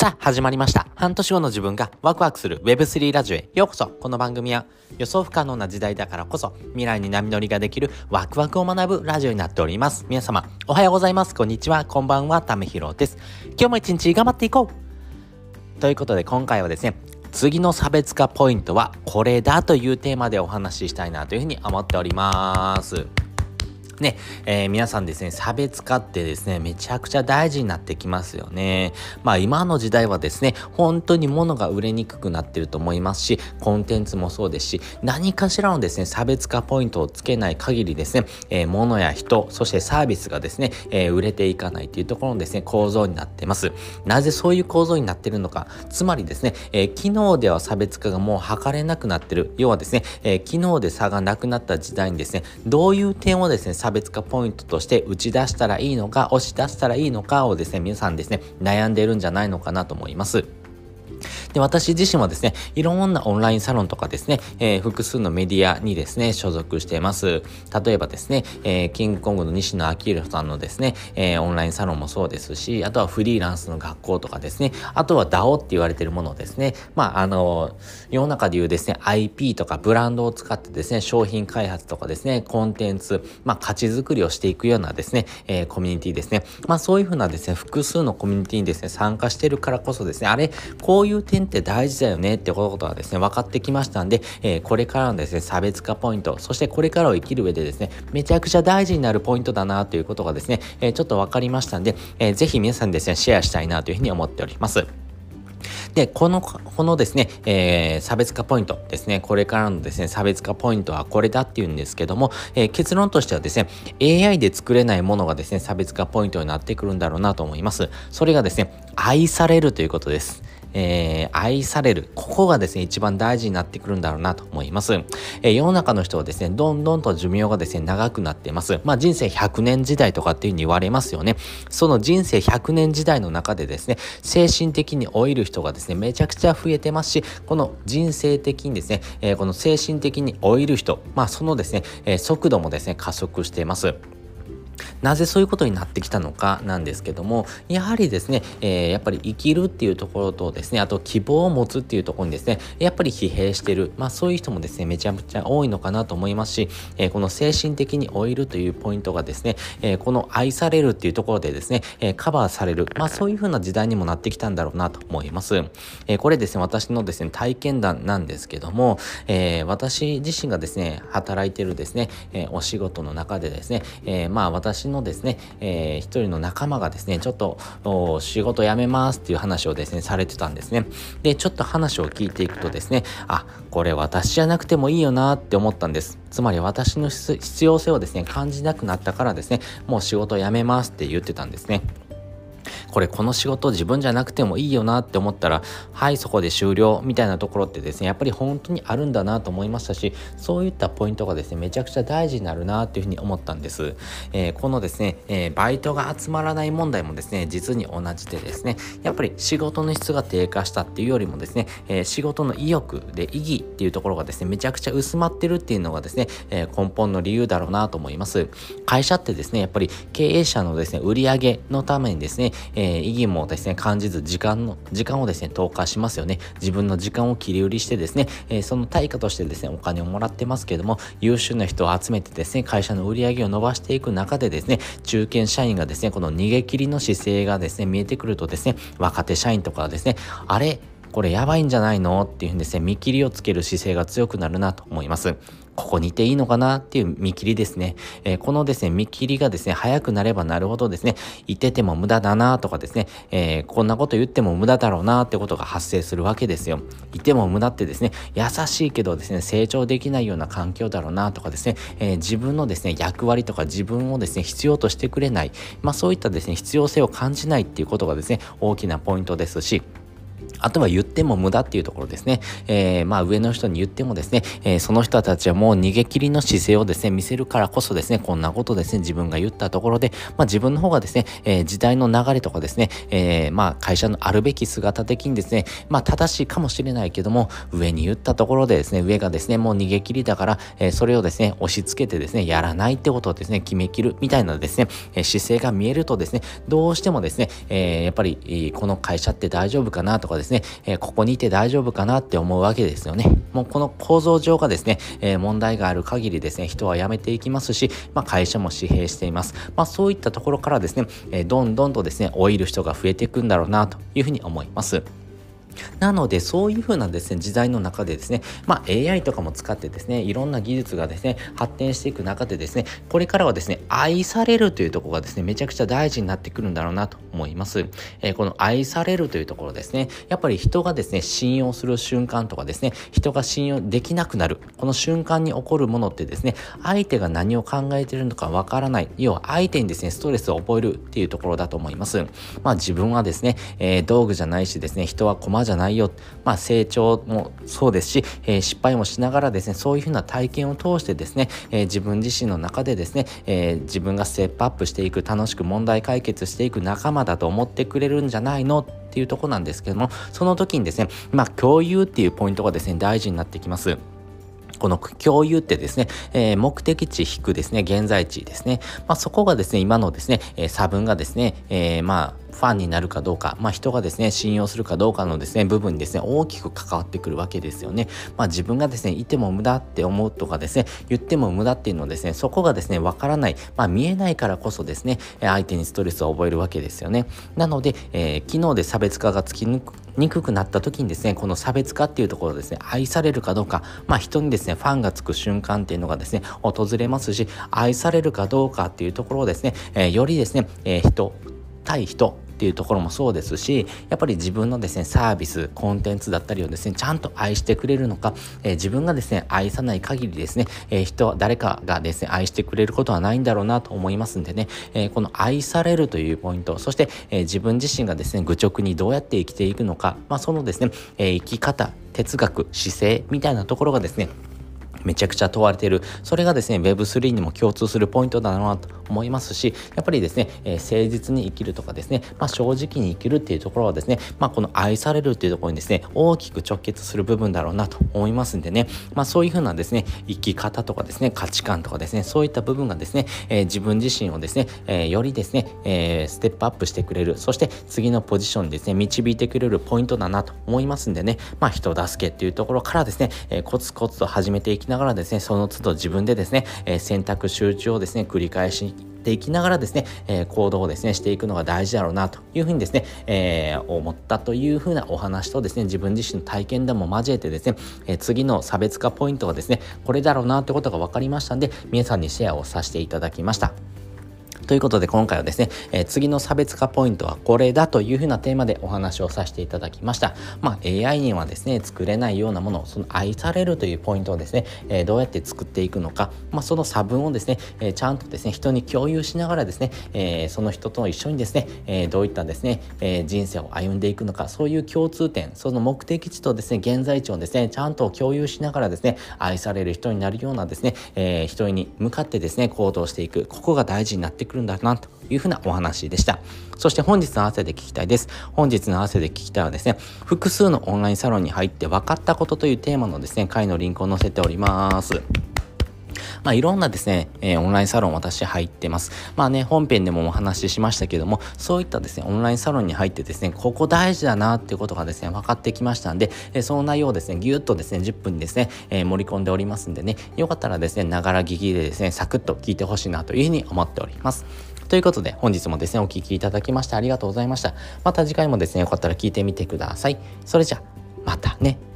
さあ、始まりました。半年後の自分がワクワクする Web3 ラジオへようこそ。この番組は予想不可能な時代だからこそ未来に波乗りができるワクワクを学ぶラジオになっております。皆様、おはようございます。こんにちは。こんばんは。ためひろです。今日も一日頑張っていこうということで今回はですね、次の差別化ポイントはこれだというテーマでお話ししたいなというふうに思っております。ね、えー、皆さんですね、差別化ってですね、めちゃくちゃ大事になってきますよね。まあ今の時代はですね、本当に物が売れにくくなってると思いますし、コンテンツもそうですし、何かしらのですね、差別化ポイントをつけない限りですね、えー、物や人、そしてサービスがですね、えー、売れていかないというところのですね、構造になってます。なぜそういう構造になってるのか、つまりですね、えー、機能では差別化がもう測れなくなってる。要はですね、えー、機能で差がなくなった時代にですね、どういう点をですね、差差別化ポイントとして打ち出したらいいのか、押し出したらいいのかをですね、皆さんですね、悩んでいるんじゃないのかなと思います。で、私自身はですね、いろんなオンラインサロンとかですね、えー、複数のメディアにですね、所属しています。例えばですね、えー、キングコングの西野明宏さんのですね、えー、オンラインサロンもそうですし、あとはフリーランスの学校とかですね、あとは DAO って言われてるものですね。まあ、あの、世の中で言うですね、IP とかブランドを使ってですね、商品開発とかですね、コンテンツ、まあ、価値づくりをしていくようなですね、えー、コミュニティですね。まあ、そういうふうなですね、複数のコミュニティにですね、参加してるからこそですね、あれ、こうこういう点って大事だよねってことがですね、分かってきましたんで、えー、これからのですね、差別化ポイント、そしてこれからを生きる上でですね、めちゃくちゃ大事になるポイントだなということがですね、えー、ちょっと分かりましたんで、えー、ぜひ皆さんですね、シェアしたいなというふうに思っております。で、この、このですね、えー、差別化ポイントですね、これからのですね、差別化ポイントはこれだっていうんですけども、えー、結論としてはですね、AI で作れないものがですね、差別化ポイントになってくるんだろうなと思います。それがですね、愛されるということです。えー、愛される。ここがですね、一番大事になってくるんだろうなと思います。えー、世の中の人はですね、どんどんと寿命がですね、長くなっています。まあ人生100年時代とかっていうふうに言われますよね。その人生100年時代の中でですね、精神的に老いる人がですね、めちゃくちゃ増えてますし、この人生的にですね、えー、この精神的に老いる人、まあそのですね、え速度もですね、加速しています。なぜそういうことになってきたのかなんですけども、やはりですね、えー、やっぱり生きるっていうところとですね、あと希望を持つっていうところにですね、やっぱり疲弊してる。まあそういう人もですね、めちゃめちゃ多いのかなと思いますし、えー、この精神的に老いるというポイントがですね、えー、この愛されるっていうところでですね、えカバーされる。まあそういう風な時代にもなってきたんだろうなと思います。えこれですね、私のですね、体験談なんですけども、え私自身がですね、働いてるですね、えお仕事の中でですね、えまあ私私のですね、えー、一人の仲間がですね、ちょっと仕事辞めますっていう話をですね、されてたんですね。で、ちょっと話を聞いていくとですね、あ、これ私じゃなくてもいいよなって思ったんです。つまり私の必要性をですね、感じなくなったからですね、もう仕事辞めますって言ってたんですね。これこの仕事自分じゃなくてもいいよなって思ったら、はい、そこで終了みたいなところってですね、やっぱり本当にあるんだなと思いましたし、そういったポイントがですね、めちゃくちゃ大事になるなっていうふうに思ったんです。えー、このですね、えー、バイトが集まらない問題もですね、実に同じでですね、やっぱり仕事の質が低下したっていうよりもですね、えー、仕事の意欲で意義っていうところがですね、めちゃくちゃ薄まってるっていうのがですね、え根本の理由だろうなと思います。会社ってですね、やっぱり経営者のですね、売り上げのためにですね、えー、意義もですね、感じず、時間の、時間をですね、投下しますよね。自分の時間を切り売りしてですね、えー、その対価としてですね、お金をもらってますけども、優秀な人を集めてですね、会社の売り上げを伸ばしていく中でですね、中堅社員がですね、この逃げ切りの姿勢がですね、見えてくるとですね、若手社員とかはですね、あれ、これやばいんじゃないの？っていうふうにですね、見切りをつける姿勢が強くなるなと思います。ここにいていいのかなっていう見切りですね。えー、このですね、見切りがですね、早くなればなるほどですね、いてても無駄だなとかですね、えー、こんなこと言っても無駄だろうなってことが発生するわけですよ。いても無駄ってですね、優しいけどですね、成長できないような環境だろうなとかですね、えー、自分のですね、役割とか自分をですね、必要としてくれない、まあそういったですね、必要性を感じないっていうことがですね、大きなポイントですし、あとは言っても無駄っていうところですね。えー、まあ上の人に言ってもですね、えー、その人たちはもう逃げ切りの姿勢をですね、見せるからこそですね、こんなことですね、自分が言ったところで、まあ自分の方がですね、えー、時代の流れとかですね、えー、まあ会社のあるべき姿的にですね、まあ正しいかもしれないけども、上に言ったところでですね、上がですね、もう逃げ切りだから、えー、それをですね、押し付けてですね、やらないってことをですね、決めきるみたいなですね、えー、姿勢が見えるとですね、どうしてもですね、えー、やっぱり、この会社って大丈夫かなとかですね、えー、ここにいて大丈夫かなって思うわけですよね。もうこの構造上がですね、えー、問題がある限りですね、人は辞めていきますし、まあ、会社も疲弊しています。まあ、そういったところからですね、えー、どんどんとですね、老いる人が増えていくんだろうなというふうに思います。なのでそういう風なですね時代の中でですねまあ AI とかも使ってですねいろんな技術がですね発展していく中でですねこれからはですね愛されるというところがですねめちゃくちゃ大事になってくるんだろうなと思います、えー、この愛されるというところですねやっぱり人がですね信用する瞬間とかですね人が信用できなくなるこの瞬間に起こるものってですね相手が何を考えてるのかわからない要は相手にですねストレスを覚えるっていうところだと思います。まあ自分はですね、えー、道具じゃないしですね人は駒じゃじゃないよ、まあ、成長もそうですし、えー、失敗もしながらですねそういうふうな体験を通してですね、えー、自分自身の中でですね、えー、自分がステップアップしていく楽しく問題解決していく仲間だと思ってくれるんじゃないの？っていうとこなんですけどもその時にですねまあ共有っていうポイントがですね大事になってきます。この共有ってですね、えー、目的地引くですね、現在地ですね。まあ、そこがですね、今のですね、えー、差分がですね、えー、まあ、ファンになるかどうか、まあ、人がですね、信用するかどうかのですね、部分にですね、大きく関わってくるわけですよね。まあ、自分がですね、いても無駄って思うとかですね、言っても無駄っていうのはですね、そこがですね、わからない、まあ、見えないからこそですね、相手にストレスを覚えるわけですよね。なので、えー、機能で差別化がつきにくくなった時にですね、この差別化っていうところですね、愛されるかどうか、まあ、人にですね、ファンがつく瞬間っていうのがですね、訪れますし、愛されるかどうかっていうところをですね、えー、よりですね、えー、人、対人っていうところもそうですしやっぱり自分のですねサービスコンテンツだったりをですねちゃんと愛してくれるのか、えー、自分がですね愛さない限りですね、えー、人誰かがですね愛してくれることはないんだろうなと思いますんでね、えー、この愛されるというポイントそして、え自分自身がですね愚直にどうやって生きていくのか、まあ、そのですね、え生き方哲学姿勢みたいなところがですねめちゃくちゃ問われている。それがですね、Web3 にも共通するポイントだなと思いますし、やっぱりですね、えー、誠実に生きるとかですね、まあ、正直に生きるっていうところはですね、まあ、この愛されるっていうところにですね、大きく直結する部分だろうなと思いますんでね、まあ、そういうふうなですね、生き方とかですね、価値観とかですね、そういった部分がですね、えー、自分自身をですね、えー、よりですね、えステップアップしてくれる、そして次のポジションにですね、導いてくれるポイントだなと思いますんでね、まあ、人助けっていうところからですね、えコツコツと始めていきながらですね、その都度自分でですね、え選択集中をですね、繰り返していきながらですね、え行動をですね、していくのが大事だろうなというふうにですね、えー、思ったというふうなお話とですね、自分自身の体験談も交えてですね、え次の差別化ポイントがですね、これだろうなってことが分かりましたんで、皆さんにシェアをさせていただきました。ということで今回はですね、えー、次の差別化ポイントはこれだというふうなテーマでお話をさせていただきました。まあ、AI にはですね、作れないようなもの、その愛されるというポイントをですね、えー、どうやって作っていくのか、まあ、その差分をですね、えー、ちゃんとですね、人に共有しながらですね、えその人と一緒にですね、えどういったですね、え人生を歩んでいくのか、そういう共通点、その目的地とですね、現在地をですね、ちゃんと共有しながらですね、愛される人になるようなですね、えー、人に向かってですね、行動していく、ここが大事になってくるんだなというふうなお話でした。そして本日の汗で聞きたいです。本日の汗で聞きたいはですね、複数のオンラインサロンに入って分かったことというテーマのですね、回のリンクを載せております。まあ、いろんなですね、えー、オンラインサロン私入ってます。まあね、本編でもお話ししましたけども、そういったですね、オンラインサロンに入ってですね、ここ大事だなっていうことがですね、分かってきましたんで、えー、その内容をですね、ぎゅっとですね、10分にですね、えー、盛り込んでおりますんでね、よかったらですね、ながら聞きでですね、サクッと聞いてほしいなというふうに思っております。ということで、本日もですね、お聴きいただきましてありがとうございました。また次回もですね、よかったら聞いてみてください。それじゃ、またね。